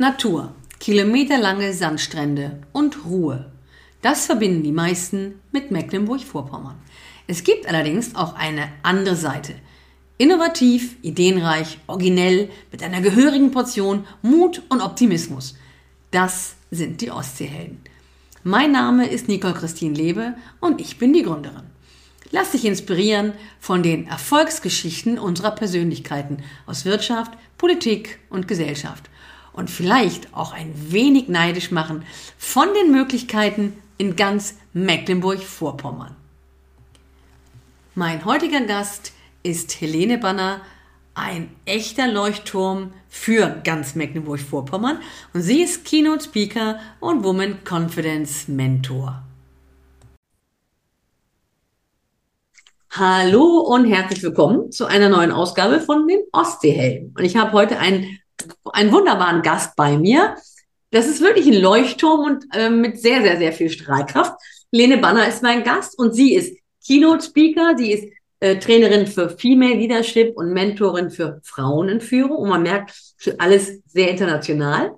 Natur, kilometerlange Sandstrände und Ruhe. Das verbinden die meisten mit Mecklenburg-Vorpommern. Es gibt allerdings auch eine andere Seite. Innovativ, ideenreich, originell, mit einer gehörigen Portion Mut und Optimismus. Das sind die Ostseehelden. Mein Name ist Nicole Christine Lebe und ich bin die Gründerin. Lass dich inspirieren von den Erfolgsgeschichten unserer Persönlichkeiten aus Wirtschaft, Politik und Gesellschaft und vielleicht auch ein wenig neidisch machen von den Möglichkeiten in ganz Mecklenburg-Vorpommern. Mein heutiger Gast ist Helene Banner, ein echter Leuchtturm für ganz Mecklenburg-Vorpommern und sie ist Keynote Speaker und Woman Confidence Mentor. Hallo und herzlich willkommen zu einer neuen Ausgabe von den Ostseehelden. Und ich habe heute einen einen wunderbaren Gast bei mir. Das ist wirklich ein Leuchtturm und äh, mit sehr, sehr, sehr viel Strahlkraft. Lene Banner ist mein Gast und sie ist Keynote Speaker, sie ist äh, Trainerin für Female Leadership und Mentorin für Frauen in Führung. Und man merkt, alles sehr international.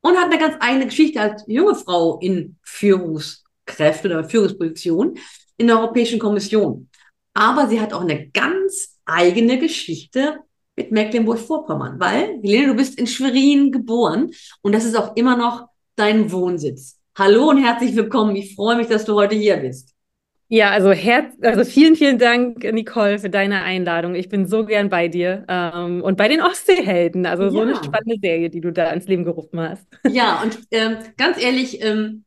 Und hat eine ganz eigene Geschichte als junge Frau in Führungskräfte oder Führungsposition in der Europäischen Kommission. Aber sie hat auch eine ganz eigene Geschichte mit Mecklenburg-Vorpommern, weil, Helene, du bist in Schwerin geboren und das ist auch immer noch dein Wohnsitz. Hallo und herzlich willkommen. Ich freue mich, dass du heute hier bist. Ja, also, herz also vielen, vielen Dank, Nicole, für deine Einladung. Ich bin so gern bei dir ähm, und bei den Ostseehelden. Also so ja. eine spannende Serie, die du da ins Leben gerufen hast. Ja, und ähm, ganz ehrlich, ähm,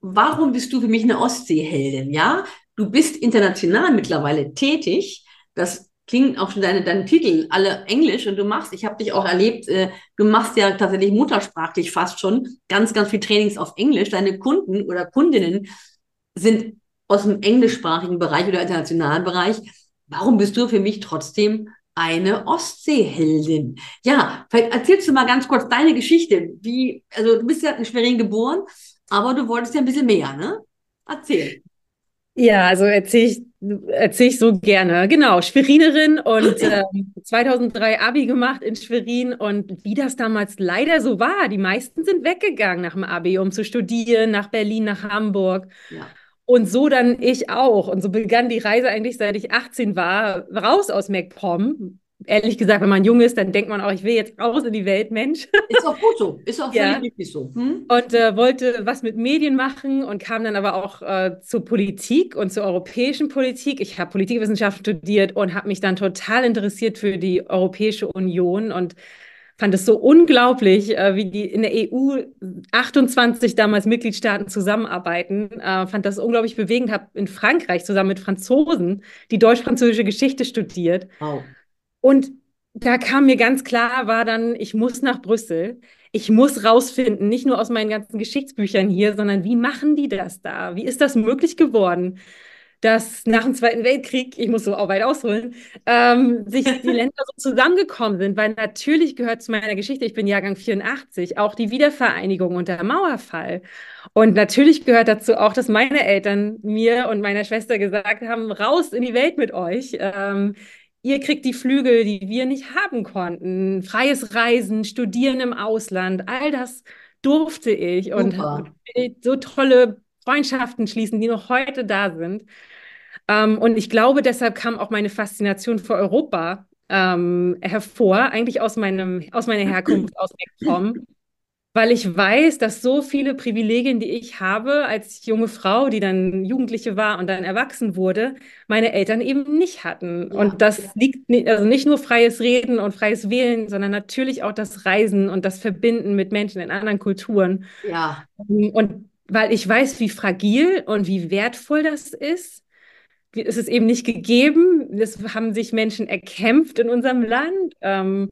warum bist du für mich eine Ostseeheldin? Ja, du bist international mittlerweile tätig. Das klingen auch schon deine, deine Titel alle Englisch und du machst, ich habe dich auch erlebt, äh, du machst ja tatsächlich muttersprachlich fast schon ganz, ganz viel Trainings auf Englisch. Deine Kunden oder Kundinnen sind aus dem englischsprachigen Bereich oder internationalen Bereich. Warum bist du für mich trotzdem eine Ostseeheldin? Ja, vielleicht erzählst du mal ganz kurz deine Geschichte. Wie, also du bist ja in Schwerin geboren, aber du wolltest ja ein bisschen mehr, ne? Erzähl. Ja, also erzähle ich, erzähl ich so gerne. Genau, Schwerinerin und äh, 2003 Abi gemacht in Schwerin und wie das damals leider so war. Die meisten sind weggegangen nach dem Abi, um zu studieren, nach Berlin, nach Hamburg. Ja. Und so dann ich auch. Und so begann die Reise eigentlich, seit ich 18 war, raus aus MacPom, ehrlich gesagt, wenn man jung ist, dann denkt man auch, ich will jetzt raus in die Welt, Mensch. Ist auch gut so, ist auch ja. richtig so. Hm? Und äh, wollte was mit Medien machen und kam dann aber auch äh, zur Politik und zur europäischen Politik. Ich habe Politikwissenschaften studiert und habe mich dann total interessiert für die Europäische Union und fand es so unglaublich, äh, wie die in der EU 28 damals Mitgliedstaaten zusammenarbeiten. Äh, fand das unglaublich bewegend. Habe in Frankreich zusammen mit Franzosen die deutsch-französische Geschichte studiert. Wow. Und da kam mir ganz klar, war dann, ich muss nach Brüssel. Ich muss rausfinden, nicht nur aus meinen ganzen Geschichtsbüchern hier, sondern wie machen die das da? Wie ist das möglich geworden, dass nach dem Zweiten Weltkrieg, ich muss so auch weit ausholen, ähm, sich die Länder so zusammengekommen sind? Weil natürlich gehört zu meiner Geschichte, ich bin Jahrgang 84, auch die Wiedervereinigung und der Mauerfall. Und natürlich gehört dazu auch, dass meine Eltern mir und meiner Schwester gesagt haben, raus in die Welt mit euch. Ähm, ihr kriegt die Flügel, die wir nicht haben konnten. Freies Reisen, Studieren im Ausland, all das durfte ich und so tolle Freundschaften schließen, die noch heute da sind. Ähm, und ich glaube, deshalb kam auch meine Faszination für Europa ähm, hervor, eigentlich aus, meinem, aus meiner Herkunft, aus MacPom weil ich weiß, dass so viele Privilegien, die ich habe als junge Frau, die dann Jugendliche war und dann erwachsen wurde, meine Eltern eben nicht hatten. Ja. Und das liegt also nicht nur freies Reden und freies Wählen, sondern natürlich auch das Reisen und das Verbinden mit Menschen in anderen Kulturen. Ja. Und weil ich weiß, wie fragil und wie wertvoll das ist, ist es eben nicht gegeben. Das haben sich Menschen erkämpft in unserem Land. Ähm,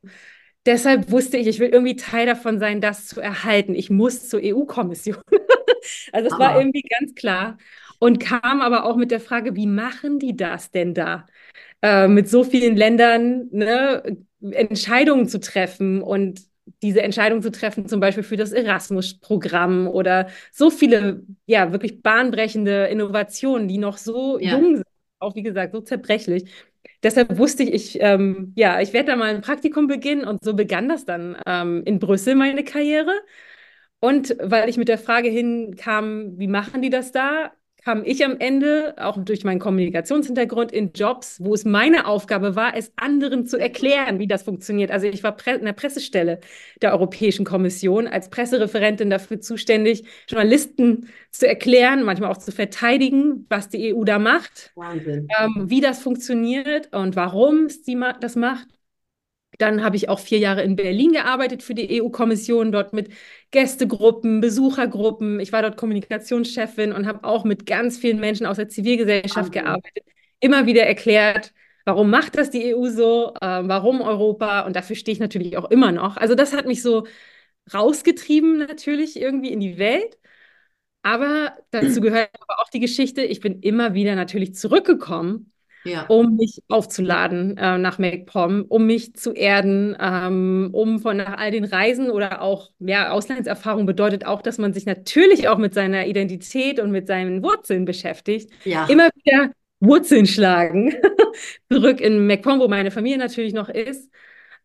deshalb wusste ich, ich will irgendwie Teil davon sein, das zu erhalten. Ich muss zur EU-Kommission. also es ah. war irgendwie ganz klar. Und kam aber auch mit der Frage, wie machen die das denn da? Äh, mit so vielen Ländern ne, Entscheidungen zu treffen und diese Entscheidung zu treffen, zum Beispiel für das Erasmus-Programm oder so viele, ja, wirklich bahnbrechende Innovationen, die noch so ja. jung sind, auch wie gesagt, so zerbrechlich. Deshalb wusste ich, ich, ähm, ja, ich werde da mal ein Praktikum beginnen und so begann das dann ähm, in Brüssel meine Karriere. Und weil ich mit der Frage hinkam, wie machen die das da, kam ich am Ende, auch durch meinen Kommunikationshintergrund, in Jobs, wo es meine Aufgabe war, es anderen zu erklären, wie das funktioniert. Also ich war in der Pressestelle der Europäischen Kommission als Pressereferentin dafür zuständig, Journalisten zu erklären, manchmal auch zu verteidigen, was die EU da macht, ähm, wie das funktioniert und warum es die, das macht. Dann habe ich auch vier Jahre in Berlin gearbeitet für die EU-Kommission, dort mit Gästegruppen, Besuchergruppen. Ich war dort Kommunikationschefin und habe auch mit ganz vielen Menschen aus der Zivilgesellschaft okay. gearbeitet. Immer wieder erklärt, warum macht das die EU so, äh, warum Europa und dafür stehe ich natürlich auch immer noch. Also das hat mich so rausgetrieben natürlich irgendwie in die Welt. Aber dazu gehört aber auch die Geschichte, ich bin immer wieder natürlich zurückgekommen ja. um mich aufzuladen äh, nach MacPom, um mich zu erden, ähm, um von nach all den Reisen oder auch ja, Auslandserfahrung bedeutet auch, dass man sich natürlich auch mit seiner Identität und mit seinen Wurzeln beschäftigt. Ja. Immer wieder Wurzeln schlagen. Zurück in MacPom, wo meine Familie natürlich noch ist.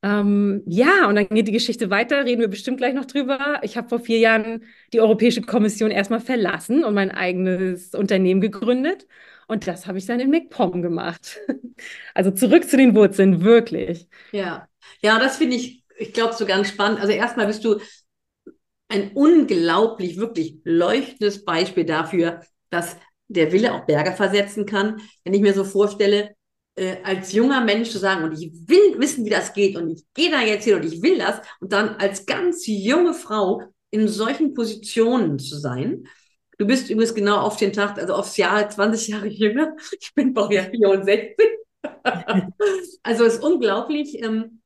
Ähm, ja, und dann geht die Geschichte weiter, reden wir bestimmt gleich noch drüber. Ich habe vor vier Jahren die Europäische Kommission erstmal verlassen und mein eigenes Unternehmen gegründet. Und das habe ich dann in MacPom gemacht. Also zurück zu den Wurzeln, wirklich. Ja, ja, das finde ich, ich glaube, so ganz spannend. Also erstmal bist du ein unglaublich, wirklich leuchtendes Beispiel dafür, dass der Wille auch Berge versetzen kann. Wenn ich mir so vorstelle, äh, als junger Mensch zu sagen, und ich will wissen, wie das geht, und ich gehe da jetzt hin und ich will das, und dann als ganz junge Frau in solchen Positionen zu sein, Du bist übrigens genau auf den Tag, also aufs Jahr 20 Jahre jünger. Ich bin Baujahr 64. also es ist unglaublich. Ähm,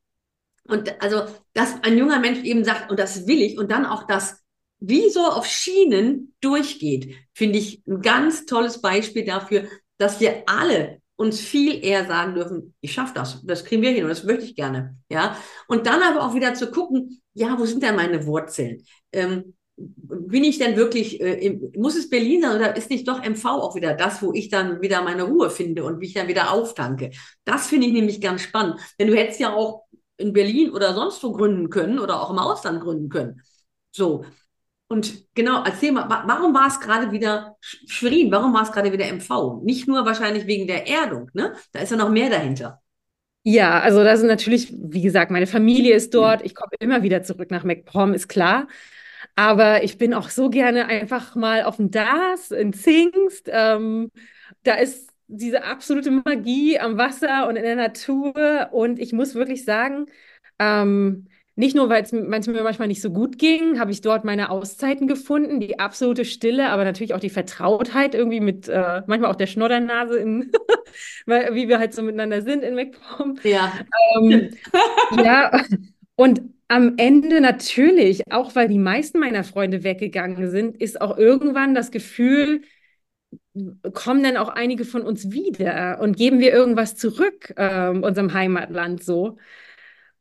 und also, dass ein junger Mensch eben sagt, und das will ich, und dann auch das wie so auf Schienen durchgeht, finde ich ein ganz tolles Beispiel dafür, dass wir alle uns viel eher sagen dürfen, ich schaffe das, das kriegen wir hin und das möchte ich gerne. Ja, und dann aber auch wieder zu gucken, ja, wo sind denn meine Wurzeln? Ähm, bin ich denn wirklich, äh, muss es Berlin sein oder ist nicht doch MV auch wieder das, wo ich dann wieder meine Ruhe finde und wie ich dann wieder auftanke? Das finde ich nämlich ganz spannend. Denn du hättest ja auch in Berlin oder sonst wo gründen können oder auch im Ausland gründen können. So. Und genau, erzähl mal, warum war es gerade wieder Schwerin? Warum war es gerade wieder MV? Nicht nur wahrscheinlich wegen der Erdung, ne? Da ist ja noch mehr dahinter. Ja, also da sind natürlich, wie gesagt, meine Familie ist dort. Ich komme immer wieder zurück nach MacPom, ist klar. Aber ich bin auch so gerne einfach mal auf dem DAS in Zingst. Ähm, da ist diese absolute Magie am Wasser und in der Natur. Und ich muss wirklich sagen, ähm, nicht nur, weil es mir manchmal nicht so gut ging, habe ich dort meine Auszeiten gefunden, die absolute Stille, aber natürlich auch die Vertrautheit irgendwie mit äh, manchmal auch der Schnoddernase, in, wie wir halt so miteinander sind in MacPom. Ja. Ähm, ja, und am Ende natürlich, auch weil die meisten meiner Freunde weggegangen sind, ist auch irgendwann das Gefühl, kommen dann auch einige von uns wieder und geben wir irgendwas zurück, äh, unserem Heimatland so.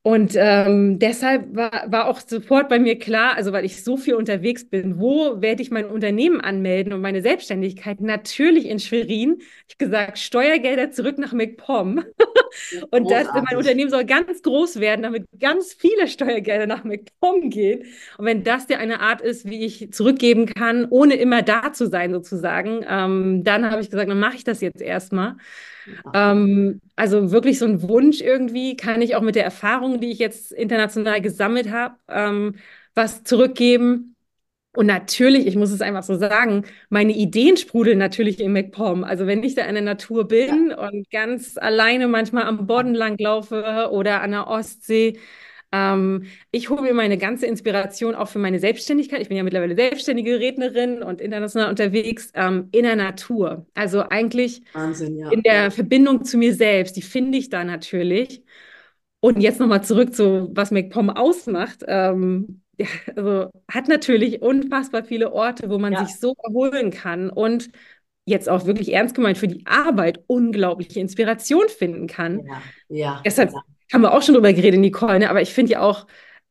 Und ähm, deshalb war, war auch sofort bei mir klar, also weil ich so viel unterwegs bin, wo werde ich mein Unternehmen anmelden und meine Selbstständigkeit? Natürlich in Schwerin. Ich habe gesagt, Steuergelder zurück nach MacPom. und das, mein Unternehmen soll ganz groß werden, damit ganz viele Steuergelder nach MacPom gehen. Und wenn das dir eine Art ist, wie ich zurückgeben kann, ohne immer da zu sein sozusagen, ähm, dann habe ich gesagt, dann mache ich das jetzt erstmal. Ähm, also wirklich so ein Wunsch irgendwie, kann ich auch mit der Erfahrung, die ich jetzt international gesammelt habe, ähm, was zurückgeben. Und natürlich, ich muss es einfach so sagen, meine Ideen sprudeln natürlich im MacPom. Also wenn ich da in der Natur bin ja. und ganz alleine manchmal am Boden langlaufe oder an der Ostsee, ähm, ich hole mir meine ganze Inspiration auch für meine Selbstständigkeit. Ich bin ja mittlerweile selbstständige Rednerin und international unterwegs ähm, in der Natur. Also eigentlich Wahnsinn, ja. in der Verbindung zu mir selbst. Die finde ich da natürlich. Und jetzt nochmal zurück zu, was MacPom ausmacht. Ähm, ja, also hat natürlich unfassbar viele Orte, wo man ja. sich so erholen kann und jetzt auch wirklich ernst gemeint für die Arbeit unglaubliche Inspiration finden kann. Ja. Deshalb ja haben wir auch schon drüber geredet, Nicole, ne? aber ich finde ja auch,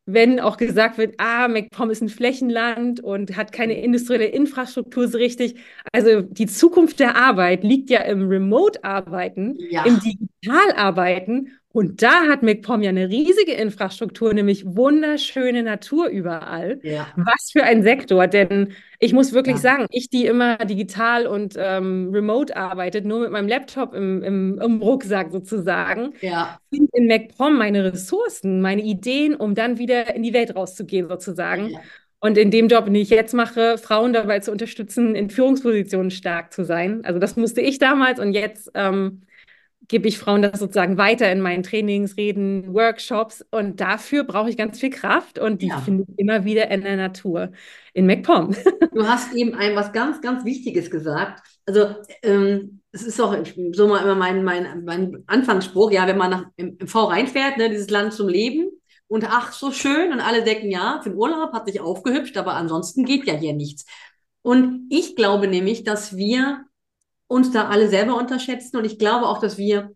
wenn auch gesagt wird, ah, MacPom ist ein Flächenland und hat keine industrielle Infrastruktur so richtig. Also die Zukunft der Arbeit liegt ja im Remote-Arbeiten, ja. im Digital-Arbeiten und da hat MacPom ja eine riesige Infrastruktur, nämlich wunderschöne Natur überall. Ja. Was für ein Sektor, denn ich muss wirklich ja. sagen, ich, die immer digital und ähm, remote arbeitet, nur mit meinem Laptop im, im, im Rucksack sozusagen, ja. finde in MacPom meine Ressourcen, meine Ideen, um dann wieder in die Welt rauszugehen sozusagen. Ja. Und in dem Job, den ich jetzt mache, Frauen dabei zu unterstützen, in Führungspositionen stark zu sein. Also das musste ich damals und jetzt ähm, gebe ich Frauen das sozusagen weiter in meinen Trainings, Reden, Workshops. Und dafür brauche ich ganz viel Kraft und die ja. finde ich immer wieder in der Natur, in MacPom. Du hast eben ein was ganz, ganz Wichtiges gesagt. Also ähm, es ist auch so mal immer mein, mein, mein Anfangsspruch, ja, wenn man nach, im, im V reinfährt, ne, dieses Land zum Leben, und ach, so schön. Und alle denken, ja, für den Urlaub hat sich aufgehübscht, aber ansonsten geht ja hier nichts. Und ich glaube nämlich, dass wir uns da alle selber unterschätzen. Und ich glaube auch, dass wir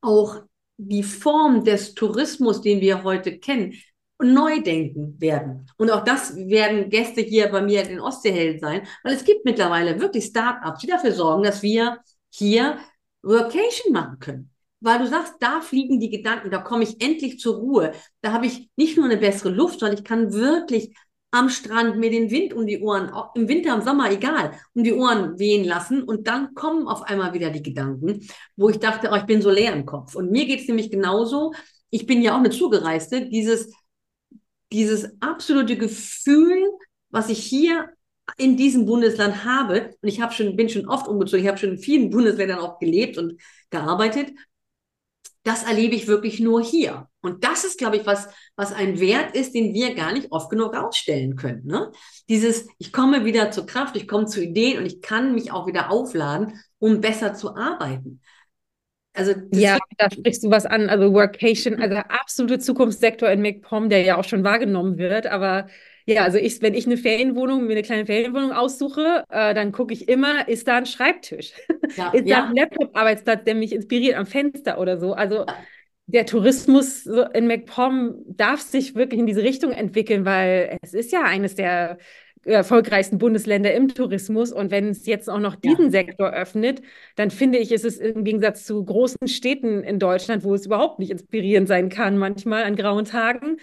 auch die Form des Tourismus, den wir heute kennen, neu denken werden. Und auch das werden Gäste hier bei mir in Ostseehelden sein, weil es gibt mittlerweile wirklich Start-ups, die dafür sorgen, dass wir hier Workation machen können. Weil du sagst, da fliegen die Gedanken, da komme ich endlich zur Ruhe. Da habe ich nicht nur eine bessere Luft, sondern ich kann wirklich am Strand mir den Wind um die Ohren, im Winter, im Sommer, egal, um die Ohren wehen lassen. Und dann kommen auf einmal wieder die Gedanken, wo ich dachte, oh, ich bin so leer im Kopf. Und mir geht es nämlich genauso. Ich bin ja auch eine Zugereiste. Dieses, dieses absolute Gefühl, was ich hier in diesem Bundesland habe, und ich habe schon, bin schon oft umgezogen, ich habe schon in vielen Bundesländern auch gelebt und gearbeitet, das erlebe ich wirklich nur hier. Und das ist, glaube ich, was, was ein Wert ist, den wir gar nicht oft genug ausstellen können. Ne? Dieses, ich komme wieder zur Kraft, ich komme zu Ideen und ich kann mich auch wieder aufladen, um besser zu arbeiten. Also ja, da sprichst du was an. Also Workation, also absolute Zukunftssektor in MacPom, der ja auch schon wahrgenommen wird. Aber ja, also ich, wenn ich eine Ferienwohnung, mir eine kleine Ferienwohnung aussuche, äh, dann gucke ich immer, ist da ein Schreibtisch? Ja, ist ja. da ein Laptop-Arbeitsplatz, der mich inspiriert am Fenster oder so? Also der Tourismus in MacPom darf sich wirklich in diese Richtung entwickeln, weil es ist ja eines der erfolgreichsten Bundesländer im Tourismus. Und wenn es jetzt auch noch diesen ja. Sektor öffnet, dann finde ich, ist es im Gegensatz zu großen Städten in Deutschland, wo es überhaupt nicht inspirierend sein kann, manchmal an grauen Tagen.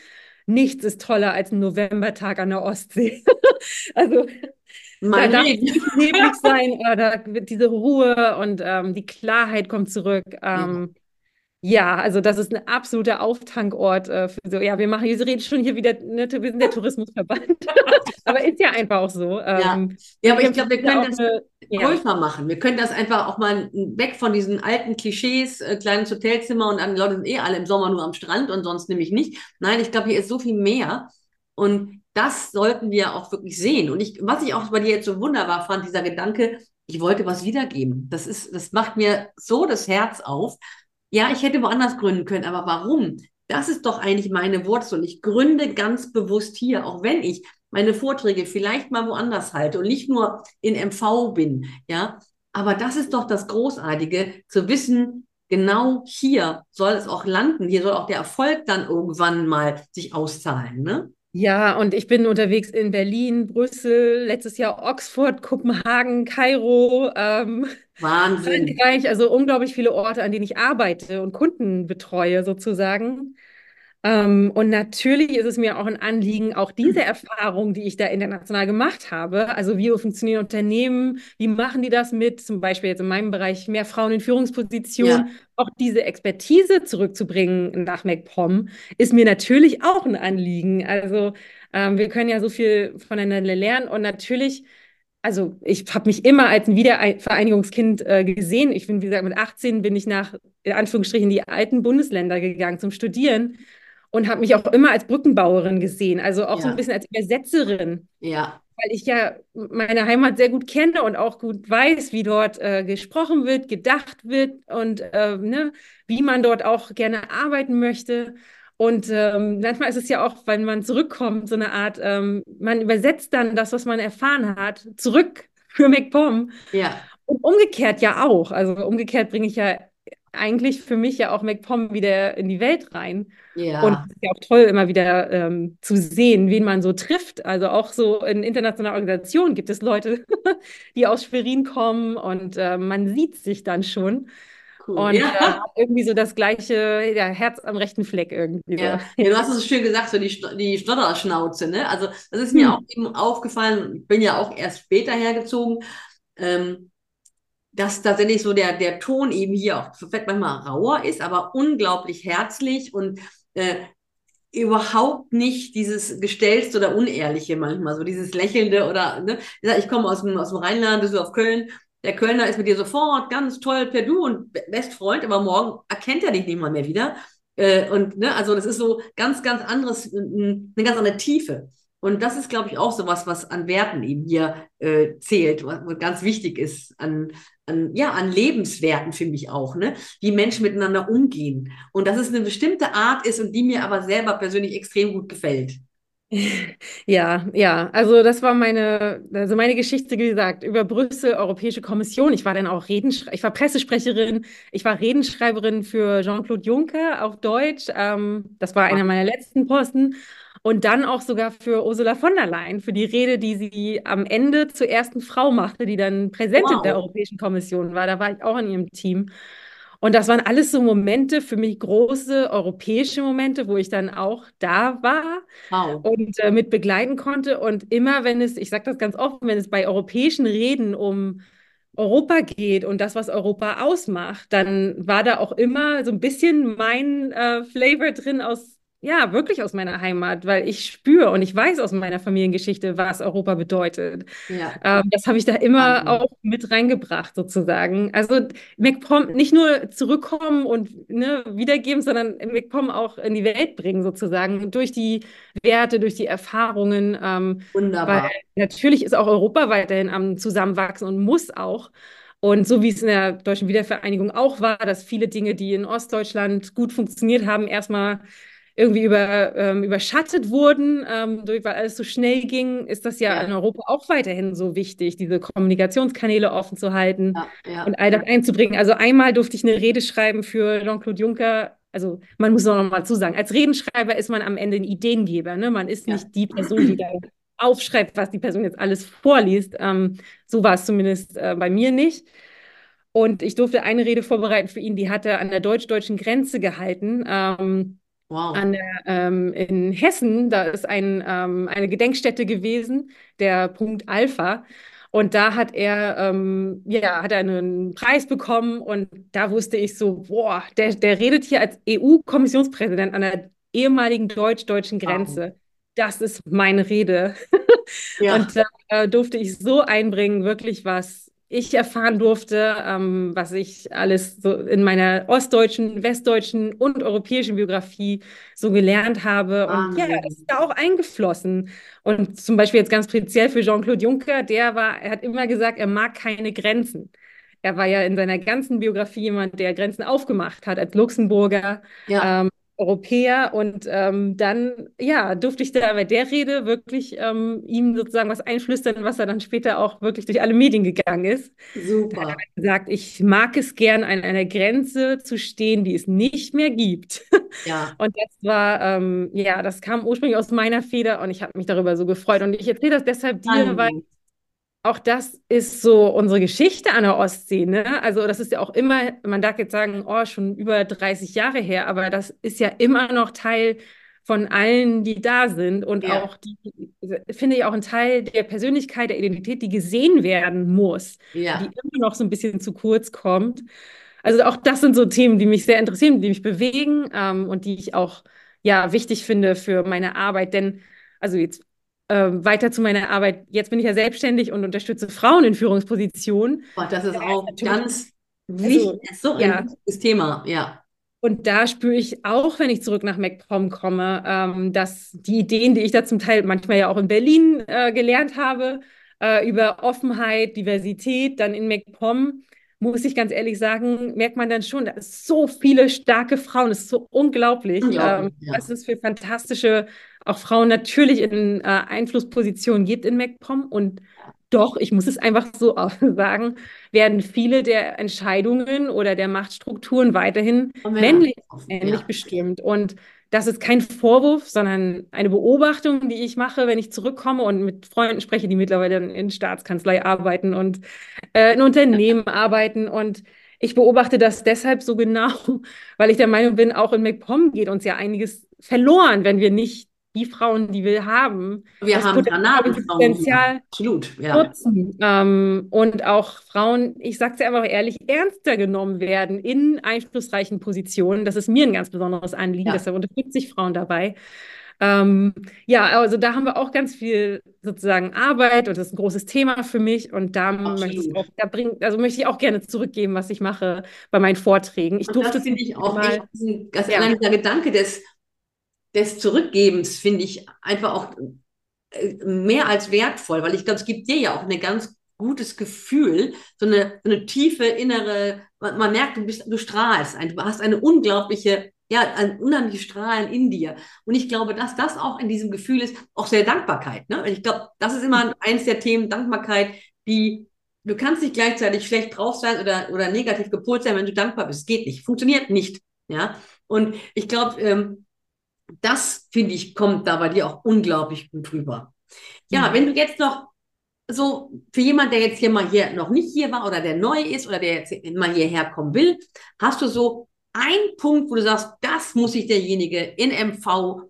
Nichts ist toller als ein Novembertag an der Ostsee. also mein da darf es neblig sein, da wird diese Ruhe und ähm, die Klarheit kommt zurück. Ähm. Ja, also das ist ein absoluter Auftankort äh, für so. Ja, wir machen, wir reden schon hier wieder, ne, wir sind der Tourismusverband. aber ist ja einfach auch so. Ähm, ja. ja, aber ich glaube, wir können das eine, größer ja. machen. Wir können das einfach auch mal weg von diesen alten Klischees, äh, kleines Hotelzimmer und dann Leute sind eh alle im Sommer nur am Strand und sonst nämlich nicht. Nein, ich glaube, hier ist so viel mehr. Und das sollten wir auch wirklich sehen. Und ich, was ich auch bei dir jetzt so wunderbar fand, dieser Gedanke, ich wollte was wiedergeben. Das ist, das macht mir so das Herz auf ja, ich hätte woanders gründen können, aber warum? Das ist doch eigentlich meine Wurzel. Ich gründe ganz bewusst hier, auch wenn ich meine Vorträge vielleicht mal woanders halte und nicht nur in MV bin, ja. Aber das ist doch das Großartige, zu wissen, genau hier soll es auch landen. Hier soll auch der Erfolg dann irgendwann mal sich auszahlen, ne? Ja, und ich bin unterwegs in Berlin, Brüssel, letztes Jahr Oxford, Kopenhagen, Kairo, ähm, Wahnsinn. Frankreich, also unglaublich viele Orte, an denen ich arbeite und Kunden betreue sozusagen. Ähm, und natürlich ist es mir auch ein Anliegen, auch diese Erfahrung, die ich da international gemacht habe, also wie funktionieren Unternehmen, wie machen die das mit, zum Beispiel jetzt in meinem Bereich mehr Frauen in Führungspositionen, ja. auch diese Expertise zurückzubringen nach MacPom, ist mir natürlich auch ein Anliegen. Also ähm, wir können ja so viel voneinander lernen und natürlich also ich habe mich immer als ein Wiedervereinigungskind äh, gesehen. Ich bin, wie gesagt, mit 18 bin ich nach, in Anführungsstrichen, die alten Bundesländer gegangen zum Studieren und habe mich auch immer als Brückenbauerin gesehen, also auch ja. so ein bisschen als Übersetzerin. Ja. Weil ich ja meine Heimat sehr gut kenne und auch gut weiß, wie dort äh, gesprochen wird, gedacht wird und äh, ne, wie man dort auch gerne arbeiten möchte. Und ähm, manchmal ist es ja auch, wenn man zurückkommt, so eine Art, ähm, man übersetzt dann das, was man erfahren hat, zurück für MacPom. Ja. Und umgekehrt ja auch. Also umgekehrt bringe ich ja eigentlich für mich ja auch MacPom wieder in die Welt rein. Ja. Und es ist ja auch toll, immer wieder ähm, zu sehen, wen man so trifft. Also auch so in internationalen Organisationen gibt es Leute, die aus Schwerin kommen und äh, man sieht sich dann schon. Cool. Und Ja. äh, irgendwie so das gleiche, ja, Herz am rechten Fleck irgendwie so. Ja. ja, du hast es so schön gesagt, so die, die Stotterschnauze, ne? Also das ist mir Hm. auch eben aufgefallen, ich bin ja auch erst später hergezogen, ähm, dass tatsächlich so der, der Ton eben hier auch vielleicht manchmal rauer ist, aber unglaublich herzlich und äh, überhaupt nicht dieses Gestellte oder Unehrliche manchmal, so dieses Lächelnde oder, ne? Ich komme aus dem, aus dem Rheinland, Düsseldorf, Köln. Der Kölner ist mit dir sofort ganz toll per Du und Be- Bestfreund, aber morgen erkennt er dich nicht mal mehr wieder. Äh, und ne, also das ist so ganz, ganz anderes, eine ganz andere Tiefe. Und das ist, glaube ich, auch so was, was an Werten eben hier äh, zählt, was, was ganz wichtig ist an, an, ja, an Lebenswerten für mich auch, ne? Wie Menschen miteinander umgehen. Und dass es eine bestimmte Art ist und die mir aber selber persönlich extrem gut gefällt. Ja, ja, also das war meine, also meine Geschichte, wie gesagt, über Brüssel, Europäische Kommission. Ich war dann auch Redensch ich war Pressesprecherin, ich war Redenschreiberin für Jean-Claude Juncker auf Deutsch. Ähm, das war einer meiner letzten Posten. Und dann auch sogar für Ursula von der Leyen, für die Rede, die sie am Ende zur ersten Frau machte, die dann Präsidentin der Wow. Europäischen Kommission war. Da war ich auch in ihrem Team. Und das waren alles so Momente, für mich große europäische Momente, wo ich dann auch da war Wow. und äh, mit begleiten konnte. Und immer, wenn es, ich sage das ganz offen, wenn es bei europäischen Reden um Europa geht und das, was Europa ausmacht, dann war da auch immer so ein bisschen mein äh, Flavor drin aus, ja, wirklich aus meiner Heimat, weil ich spüre und ich weiß aus meiner Familiengeschichte, was Europa bedeutet. Ja. Ähm, das habe ich da immer Wahnsinn. auch mit reingebracht, sozusagen. Also MacPom nicht nur zurückkommen und ne, wiedergeben, sondern MacPom auch in die Welt bringen, sozusagen, durch die Werte, durch die Erfahrungen. Ähm, weil Wunderbar. natürlich ist auch Europa weiterhin am Zusammenwachsen und muss auch. Und so wie es in der deutschen Wiedervereinigung auch war, dass viele Dinge, die in Ostdeutschland gut funktioniert haben, erstmal irgendwie über, ähm, überschattet wurden, ähm, durch, weil alles so schnell ging, ist das ja in Ja. Europa auch weiterhin so wichtig, diese Kommunikationskanäle offen zu halten Ja, ja. und all das einzubringen. Also einmal durfte ich eine Rede schreiben für Jean-Claude Juncker. Also man muss auch noch mal zusagen, als Redenschreiber ist man am Ende ein Ideengeber. Ne? Man ist nicht die Person, die dann aufschreibt, was die Person jetzt alles vorliest. Ähm, so war es zumindest äh, bei mir nicht. Und ich durfte eine Rede vorbereiten für ihn, die hat er an der deutsch-deutschen Grenze gehalten. Ähm, Wow. an der, ähm, in Hessen, da ist ein, ähm, eine Gedenkstätte gewesen, der Punkt Alpha. Und da hat er, ähm, ja, hat er einen Preis bekommen und da wusste ich so, boah, der, der redet hier als EU-Kommissionspräsident an der ehemaligen deutsch-deutschen Wow. Grenze. Das ist meine Rede. Ja. Und da äh, durfte ich so einbringen, wirklich was ich erfahren durfte, ähm, was ich alles so in meiner ostdeutschen, westdeutschen und europäischen Biografie so gelernt habe. Und ja, das ist da auch eingeflossen. Und zum Beispiel jetzt ganz speziell für Jean-Claude Juncker, der war, er hat immer gesagt, er mag keine Grenzen. Er war ja in seiner ganzen Biografie jemand, der Grenzen aufgemacht hat, als Luxemburger, Ja. ähm, Europäer. Und ähm, dann, ja, durfte ich da bei der Rede wirklich ähm, ihm sozusagen was einflüstern, was er dann später auch wirklich durch alle Medien gegangen ist. Super. Gesagt, ich mag es gern, an einer Grenze zu stehen, die es nicht mehr gibt. Ja. Und das war, ähm, ja, das kam ursprünglich aus meiner Feder und ich habe mich darüber so gefreut. Und ich erzähle das deshalb dir, weil Wahnsinn. Auch das ist so unsere Geschichte an der Ostsee, ne? Also das ist ja auch immer, man darf jetzt sagen, oh, schon über 30 Jahre her, aber das ist ja immer noch Teil von allen, die da sind und Ja. auch die, finde ich auch ein Teil der Persönlichkeit, der Identität, die gesehen werden muss, die Ja. immer noch so ein bisschen zu kurz kommt. Also auch das sind so Themen, die mich sehr interessieren, die mich bewegen ähm, und die ich auch ja wichtig finde für meine Arbeit, denn also jetzt ähm, weiter zu meiner Arbeit. Jetzt bin ich ja selbstständig und unterstütze Frauen in Führungspositionen. Und das ist auch natürlich, ganz wichtig, also so ein ja, wichtiges Thema. Ja. und da spüre ich auch, wenn ich zurück nach MacPom komme, ähm, dass die Ideen, die ich da zum Teil manchmal ja auch in Berlin äh, gelernt habe, äh, über Offenheit, Diversität, dann in MacPom, muss ich ganz ehrlich sagen, merkt man dann schon, da ist so viele starke Frauen, das ist so unglaublich, ähm, ja. was es für fantastische, auch Frauen natürlich in äh, Einflusspositionen gibt in MacPom und doch, ich muss es einfach so sagen, werden viele der Entscheidungen oder der Machtstrukturen weiterhin männlich, männlich ja. bestimmt. Und das ist kein Vorwurf, sondern eine Beobachtung, die ich mache, wenn ich zurückkomme und mit Freunden spreche, die mittlerweile in Staatskanzlei arbeiten und äh, in Unternehmen arbeiten. Und ich beobachte das deshalb so genau, weil ich der Meinung bin, auch in MacPom geht uns ja einiges verloren, wenn wir nicht die Frauen, die wir haben, wir haben Potenzial Absolut, ja. nutzen. Ähm, und auch Frauen, ich sage es ja einfach ehrlich, ernster genommen werden in einflussreichen Positionen. Das ist mir ein ganz besonderes Anliegen, ja. deshalb unterstütze ich Frauen dabei. Ähm, ja, also da haben wir auch ganz viel sozusagen Arbeit und das ist ein großes Thema für mich und da Absolut. möchte ich auch, da bring, also möchte ich auch gerne zurückgeben, was ich mache bei meinen Vorträgen. Ich und durfte das finde ich auch mal, echt, ganz ja. dieser Gedanke des des Zurückgebens finde ich einfach auch äh, mehr als wertvoll, weil ich glaube, es gibt dir ja auch ein ganz gutes Gefühl, so eine, so eine tiefe innere, man, man, merkt, du bist, du strahlst, du hast eine unglaubliche, ja, ein unheimliches Strahlen in dir. Und ich glaube, dass das auch in diesem Gefühl ist, auch sehr Dankbarkeit. Ne? Ich glaube, das ist immer eins der Themen, Dankbarkeit, die du kannst nicht gleichzeitig schlecht drauf sein oder, oder negativ gepolt sein, wenn du dankbar bist. Geht nicht, funktioniert nicht. Ja, und ich glaube, ähm, das, finde ich, kommt da bei dir auch unglaublich gut rüber. Ja, mhm. wenn du jetzt noch so für jemand, der jetzt hier mal hier noch nicht hier war oder der neu ist oder der jetzt mal hierher kommen will, hast du so einen Punkt, wo du sagst, das muss sich derjenige in MV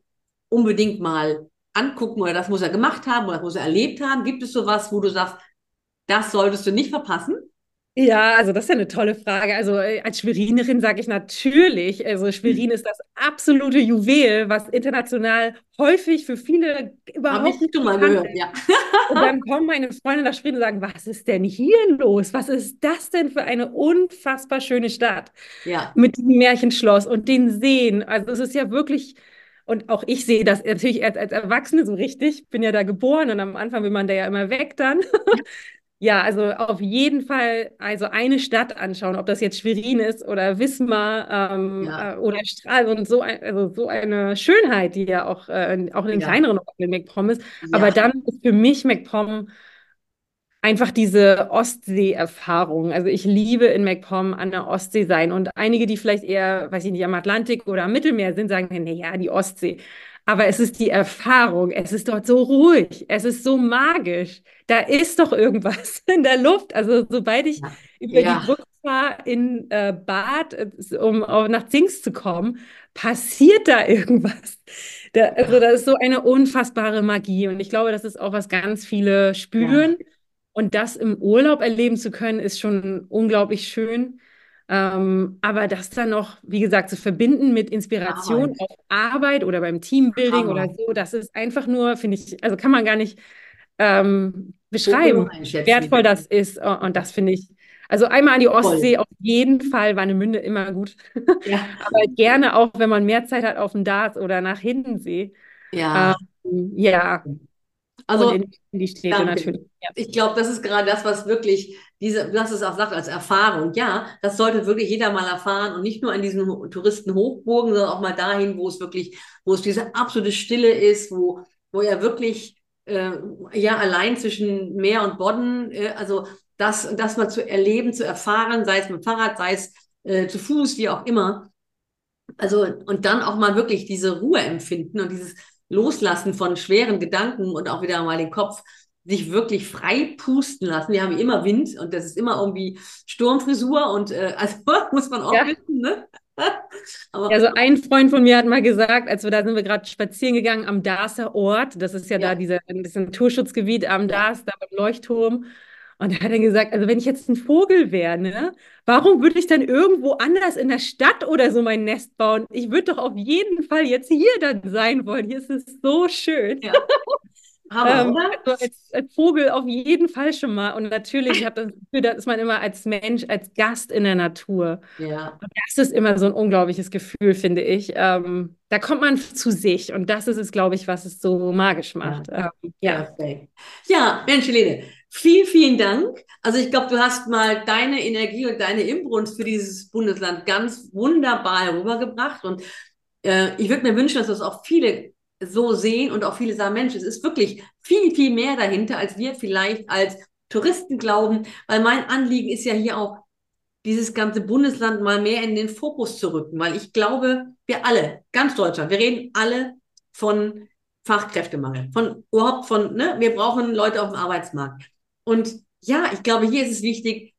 unbedingt mal angucken oder das muss er gemacht haben oder das muss er erlebt haben? Gibt es sowas, wo du sagst, das solltest du nicht verpassen? Ja, also das ist ja eine tolle Frage. Also äh, als Schwerinerin sage ich natürlich, also Schwerin ist das absolute Juwel, was international häufig für viele überhaupt Hab nicht mal gehört, ja. Und dann kommen meine Freunde nach Schwerin und sagen, was ist denn hier los? Was ist das denn für eine unfassbar schöne Stadt? Ja. Mit dem Märchenschloss und den Seen. Also es ist ja wirklich und auch ich sehe das natürlich als, als Erwachsene so richtig. Bin ja da geboren und am Anfang will man da ja immer weg dann. Ja, also auf jeden Fall also eine Stadt anschauen, ob das jetzt Schwerin ist oder Wismar ähm, ja. äh, oder Stralsund, so, ein, also so eine Schönheit, die ja auch, äh, auch in den ja. kleineren Orten in MacPom ist. Ja. Aber dann ist für mich MacPom einfach diese Ostsee-Erfahrung. Also ich liebe in MacPom an der Ostsee sein und einige, die vielleicht eher, weiß ich nicht, am Atlantik oder am Mittelmeer sind, sagen, nee, ja, die Ostsee. Aber es ist die Erfahrung, es ist dort so ruhig, es ist so magisch. Da ist doch irgendwas in der Luft. Also sobald ich ja. über ja. die Brücke fahre in äh, Bad, äh, um auf, nach Zings zu kommen, passiert da irgendwas. Da, also das ist so eine unfassbare Magie. Und ich glaube, das ist auch, was ganz viele spüren. Ja. Und das im Urlaub erleben zu können, ist schon unglaublich schön. Ähm, aber das dann noch, wie gesagt, zu verbinden mit Inspiration Arbeit. auf Arbeit oder beim Teambuilding Arbeit. oder so, das ist einfach nur, finde ich, also kann man gar nicht ähm, beschreiben, wie wertvoll das ist. Und das finde ich, also einmal an die Ostsee, Voll. auf jeden Fall Warnemünde immer gut. Ja. aber gerne auch, wenn man mehr Zeit hat auf dem Darts oder nach Hindensee. Ja. Ähm, ja. Also, in, die Städte danke. natürlich. Ja. Ich glaube, das ist gerade das, was wirklich diese, hast es auch gesagt, als Erfahrung. Ja, das sollte wirklich jeder mal erfahren und nicht nur an diesen Touristenhochburgen, sondern auch mal dahin, wo es wirklich, wo es diese absolute Stille ist, wo, wo er wirklich, äh, ja, allein zwischen Meer und Bodden, äh, also das, das mal zu erleben, zu erfahren, sei es mit dem Fahrrad, sei es äh, zu Fuß, wie auch immer. Also, und dann auch mal wirklich diese Ruhe empfinden und dieses Loslassen von schweren Gedanken und auch wieder mal den Kopf sich wirklich frei pusten lassen. Wir haben immer Wind und das ist immer irgendwie Sturmfrisur und äh, also muss man auch ja. wissen, ne? Aber also ein Freund von mir hat mal gesagt, als wir da sind wir gerade spazieren gegangen am Darser Ort, das ist ja, ja. da dieser, das Naturschutzgebiet am Dars, da beim Leuchtturm. Und er hat dann gesagt, also wenn ich jetzt ein Vogel wäre, ne, warum würde ich dann irgendwo anders in der Stadt oder so mein Nest bauen? Ich würde doch auf jeden Fall jetzt hier dann sein wollen. Hier ist es so schön. Ja. Aber, ähm, also als, als, Vogel auf jeden Fall schon mal. Und natürlich, ich habe das Gefühl, da ist man immer als Mensch, als Gast in der Natur. Ja. Und das ist immer so ein unglaubliches Gefühl, finde ich. Ähm, da kommt man zu sich. Und das ist es, glaube ich, was es so magisch macht. Ja, ähm, ja. Perfekt. ja Mensch, Helene, vielen, vielen Dank. Also ich glaube, du hast mal deine Energie und deine Inbrunst für dieses Bundesland ganz wunderbar rübergebracht. Und äh, ich würde mir wünschen, dass das auch viele so sehen und auch viele sagen, Mensch, es ist wirklich viel, viel mehr dahinter, als wir vielleicht als Touristen glauben, weil mein Anliegen ist ja hier auch, dieses ganze Bundesland mal mehr in den Fokus zu rücken, weil ich glaube, wir alle, ganz Deutschland, wir reden alle von Fachkräftemangel, von überhaupt von, ne, wir brauchen Leute auf dem Arbeitsmarkt. Und ja, ich glaube, hier ist es wichtig,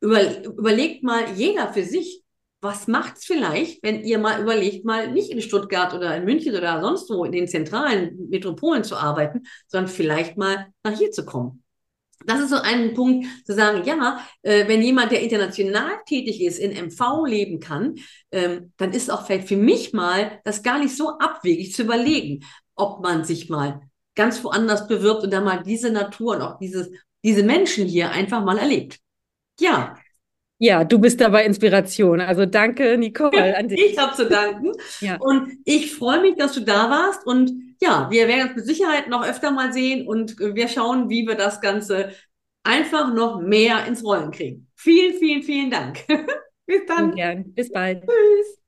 über, überlegt mal jeder für sich, was macht es vielleicht, wenn ihr mal überlegt, mal nicht in Stuttgart oder in München oder sonst wo in den zentralen Metropolen zu arbeiten, sondern vielleicht mal nach hier zu kommen. Das ist so ein Punkt, zu sagen, ja, äh, wenn jemand, der international tätig ist, in MV leben kann, ähm, dann ist auch vielleicht für mich mal das gar nicht so abwegig zu überlegen, ob man sich mal ganz woanders bewirbt und dann mal diese Natur und auch dieses, diese Menschen hier einfach mal erlebt. Ja. Ja, du bist dabei Inspiration. Also danke, Nicole, an dich. Ich habe zu danken. Ja. Und ich freue mich, dass du da warst. Und ja, wir werden uns mit Sicherheit noch öfter mal sehen und wir schauen, wie wir das Ganze einfach noch mehr ins Rollen kriegen. Vielen, vielen, vielen Dank. Bis dann. Gern. Bis bald. Tschüss.